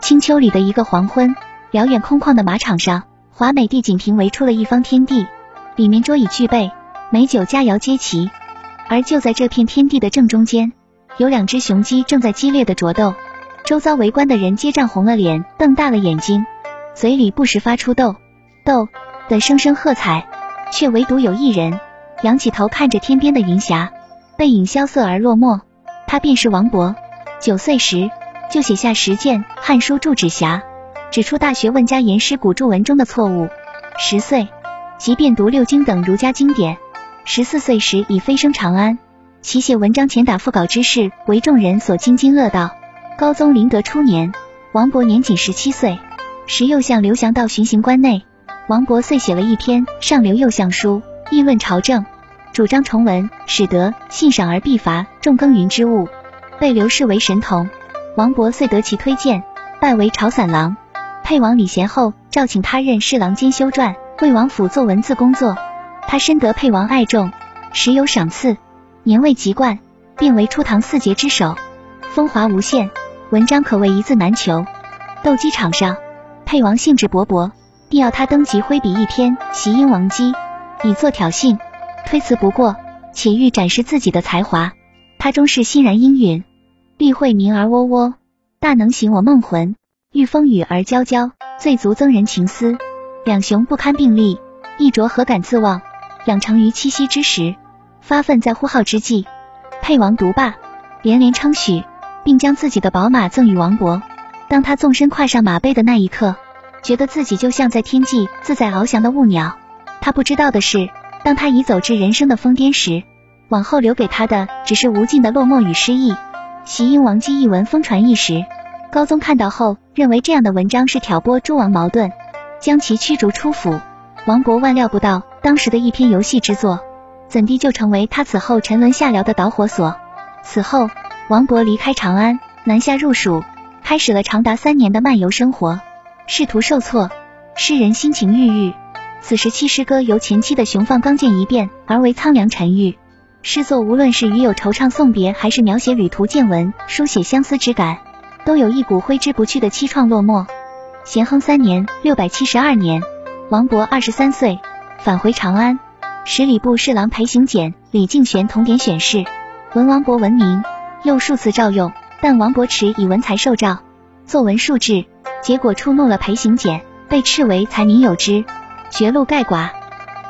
清秋里的一个黄昏，辽远空旷的马场上，华美地锦屏围出了一方天地，里面桌椅俱备，美酒佳肴皆齐。而就在这片天地的正中间，有两只雄鸡正在激烈的啄斗。周遭围观的人皆涨红了脸，瞪大了眼睛，嘴里不时发出斗斗的声声喝彩，却唯独有一人仰起头看着天边的云霞，背影萧瑟而落寞。他便是王勃。九岁时就写下十卷《汉书注指辖》，指出大学问家言师古注文中的错误。十岁即便读六经等儒家经典。十四岁时已飞升长安，其写文章前打腹稿之事为众人所津津乐道。高宗麟德初年，王勃年仅十七岁，时右相刘祥道巡行关内，王勃遂写了一篇《上刘右相书》，议论朝政，主张重文，使得信赏而必罚，重耕耘之务，被刘氏为神童。王勃遂得其推荐，拜为朝散郎。沛王李贤后召请他任侍郎兼修撰，为王府做文字工作。他深得沛王爱重，时有赏赐，年未及冠，便为初唐四杰之首，风华无限。文章可谓一字难求。斗鸡场上，沛王兴致勃勃，必要他登基挥笔一篇《袭英王姬》，以作挑衅，推辞不过，且欲展示自己的才华。他终是欣然应允。必会鸣而喔喔，大能醒我梦魂；遇风雨而娇娇，最足增人情思。两雄不堪并立，一浊何敢自忘？养成于七夕之时，发愤在呼号之际。沛王独霸，连连称许。并将自己的宝马赠与王勃。当他纵身跨上马背的那一刻，觉得自己就像在天际自在翱翔的雾鸟。他不知道的是，当他已走至人生的疯癫时，往后留给他的只是无尽的落寞与失意。袭鹰王姬一文疯传一时，高宗看到后认为这样的文章是挑拨诸王矛盾，将其驱逐出府。王勃万料不到，当时的一篇游戏之作，怎地就成为他此后沉沦下僚的导火索？此后。王勃离开长安，南下入蜀，开始了长达三年的漫游生活。仕途受挫，诗人心情郁郁。此时七诗歌由前期的雄放刚健一变，而为苍凉沉郁。诗作无论是与友惆怅送别，还是描写旅途见闻、书写相思之感，都有一股挥之不去的凄怆落寞。咸亨三年（六百七十二年），王勃二十三岁，返回长安，使礼部侍郎裴行俭、李敬玄同点选侍，闻王勃闻名。又数次召用，但王勃迟以文才受诏，作文数志，结果触怒了裴行俭，被斥为才名有之，绝路盖寡。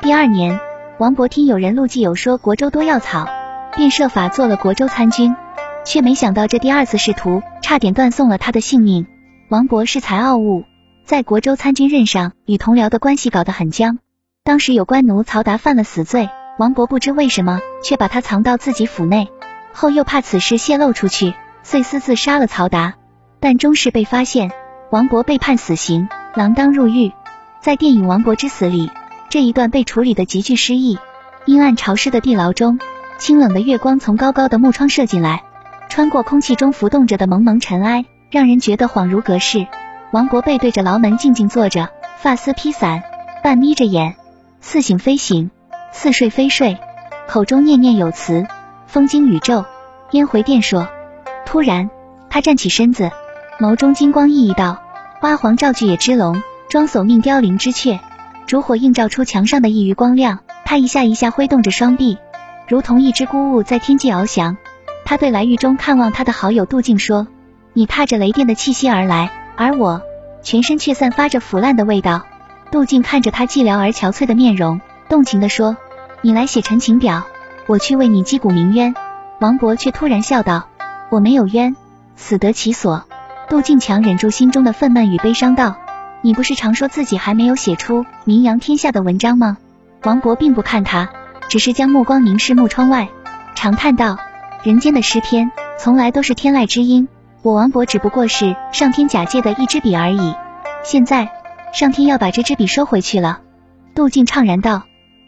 第二年，王勃听有人陆记有说国州多药草，便设法做了国州参军，却没想到这第二次仕途差点断送了他的性命。王勃恃才傲物，在国州参军任上与同僚的关系搞得很僵。当时有官奴曹达犯了死罪，王勃不知为什么却把他藏到自己府内。后又怕此事泄露出去，遂私自杀了曹达，但终是被发现。王勃被判死刑，锒铛入狱。在电影《王国之死》里，这一段被处理的极具诗意。阴暗潮湿的地牢中，清冷的月光从高高的木窗射进来，穿过空气中浮动着的蒙蒙尘埃，让人觉得恍如隔世。王国背对着牢门静静坐着，发丝披散，半眯着眼，似醒非醒，似睡非睡，口中念念有词。风惊宇宙，烟回电烁。突然，他站起身子，眸中金光熠熠道：“花黄照巨野之龙，装索命凋零之雀。”烛火映照出墙上的一隅光亮。他一下一下挥动着双臂，如同一只孤鹜在天际翱翔。他对来狱中看望他的好友杜静说：“你踏着雷电的气息而来，而我全身却散发着腐烂的味道。”杜静看着他寂寥而憔悴的面容，动情地说：“你来写陈情表。”我去为你击鼓鸣冤，王勃却突然笑道：“我没有冤，死得其所。”杜静强忍住心中的愤懑与悲伤道：“你不是常说自己还没有写出名扬天下的文章吗？”王勃并不看他，只是将目光凝视木窗外，长叹道：“人间的诗篇，从来都是天籁之音，我王勃只不过是上天假借的一支笔而已。现在，上天要把这支笔收回去了。”杜静怅然道：“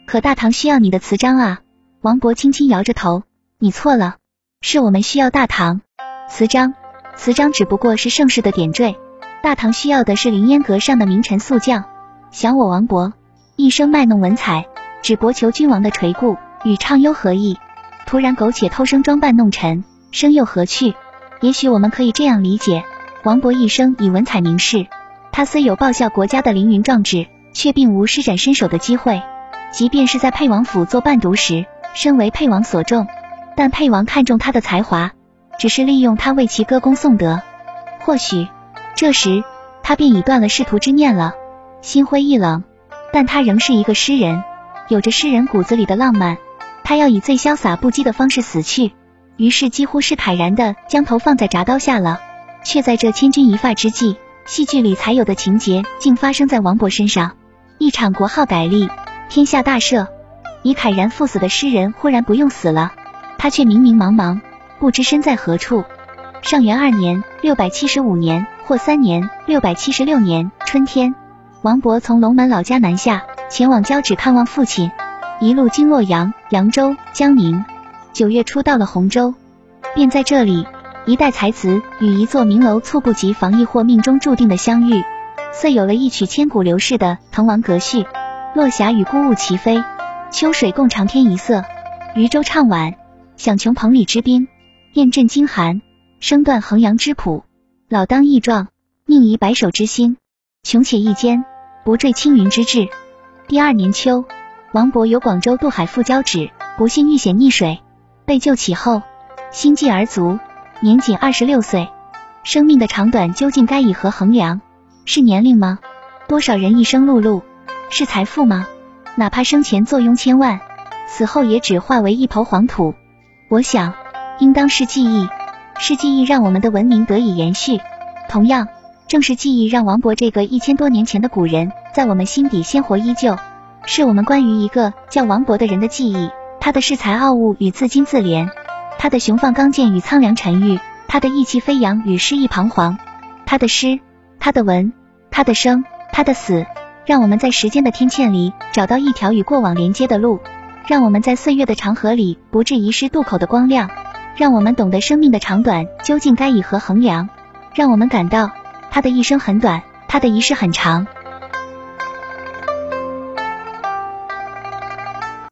可大唐需要你的词章啊。”王勃轻轻摇着头：“你错了，是我们需要大唐词章，词章只不过是盛世的点缀，大唐需要的是凌烟阁上的名臣宿将。想我王勃一生卖弄文采，只博求君王的垂顾，与畅幽何异？突然苟且偷生装扮弄臣，生又何去？也许我们可以这样理解：王勃一生以文采名士，他虽有报效国家的凌云壮志，却并无施展身手的机会。即便是在沛王府做伴读时，身为沛王所重，但沛王看重他的才华，只是利用他为其歌功颂德。或许这时他便已断了仕途之念了，心灰意冷。但他仍是一个诗人，有着诗人骨子里的浪漫。他要以最潇洒不羁的方式死去。于是几乎是坦然的将头放在铡刀下了，却在这千钧一发之际，戏剧里才有的情节竟发生在王勃身上。一场国号改立，天下大赦，已慨然赴死的诗人忽然不用死了，他却迷迷茫茫，不知身在何处。上元二年（六百七十五年）或三年（六百七十六年）春天，王勃从龙门老家南下，前往交趾看望父亲，一路经洛阳、扬州、江宁。九月初到了洪州，便在这里，一代才子与一座名楼猝不及防，亦或命中注定的相遇，遂有了一曲千古流逝的《滕王阁序》。落霞与孤鹜齐飞，秋水共长天一色。渔舟唱晚，响穷彭蠡之滨。雁阵惊寒，生断衡阳之浦。老当益壮，宁移白首之心。穷且益坚，不坠青云之志。第二年秋，王勃由广州渡海赴交趾，不幸遇险溺水。被救起后，心悸而卒，年仅二十六岁。生命的长短究竟该以何衡量？是年龄吗？多少人一生碌碌？是财富吗？哪怕生前坐拥千万，死后也只化为一抔黄土。我想，应当是记忆，是记忆让我们的文明得以延续。同样，正是记忆让王勃这个一千多年前的古人，在我们心底鲜活依旧。是我们关于一个叫王勃的人的记忆。他的恃才傲物与自矜自怜，他的雄放刚健与苍凉沉郁，他的意气飞扬与诗意彷徨，他的诗，他的文，他的生，他的死，让我们在时间的天堑里找到一条与过往连接的路，让我们在岁月的长河里不致遗失渡口的光亮，让我们懂得生命的长短究竟该以何衡量，让我们感到他的一生很短，他的一世很长。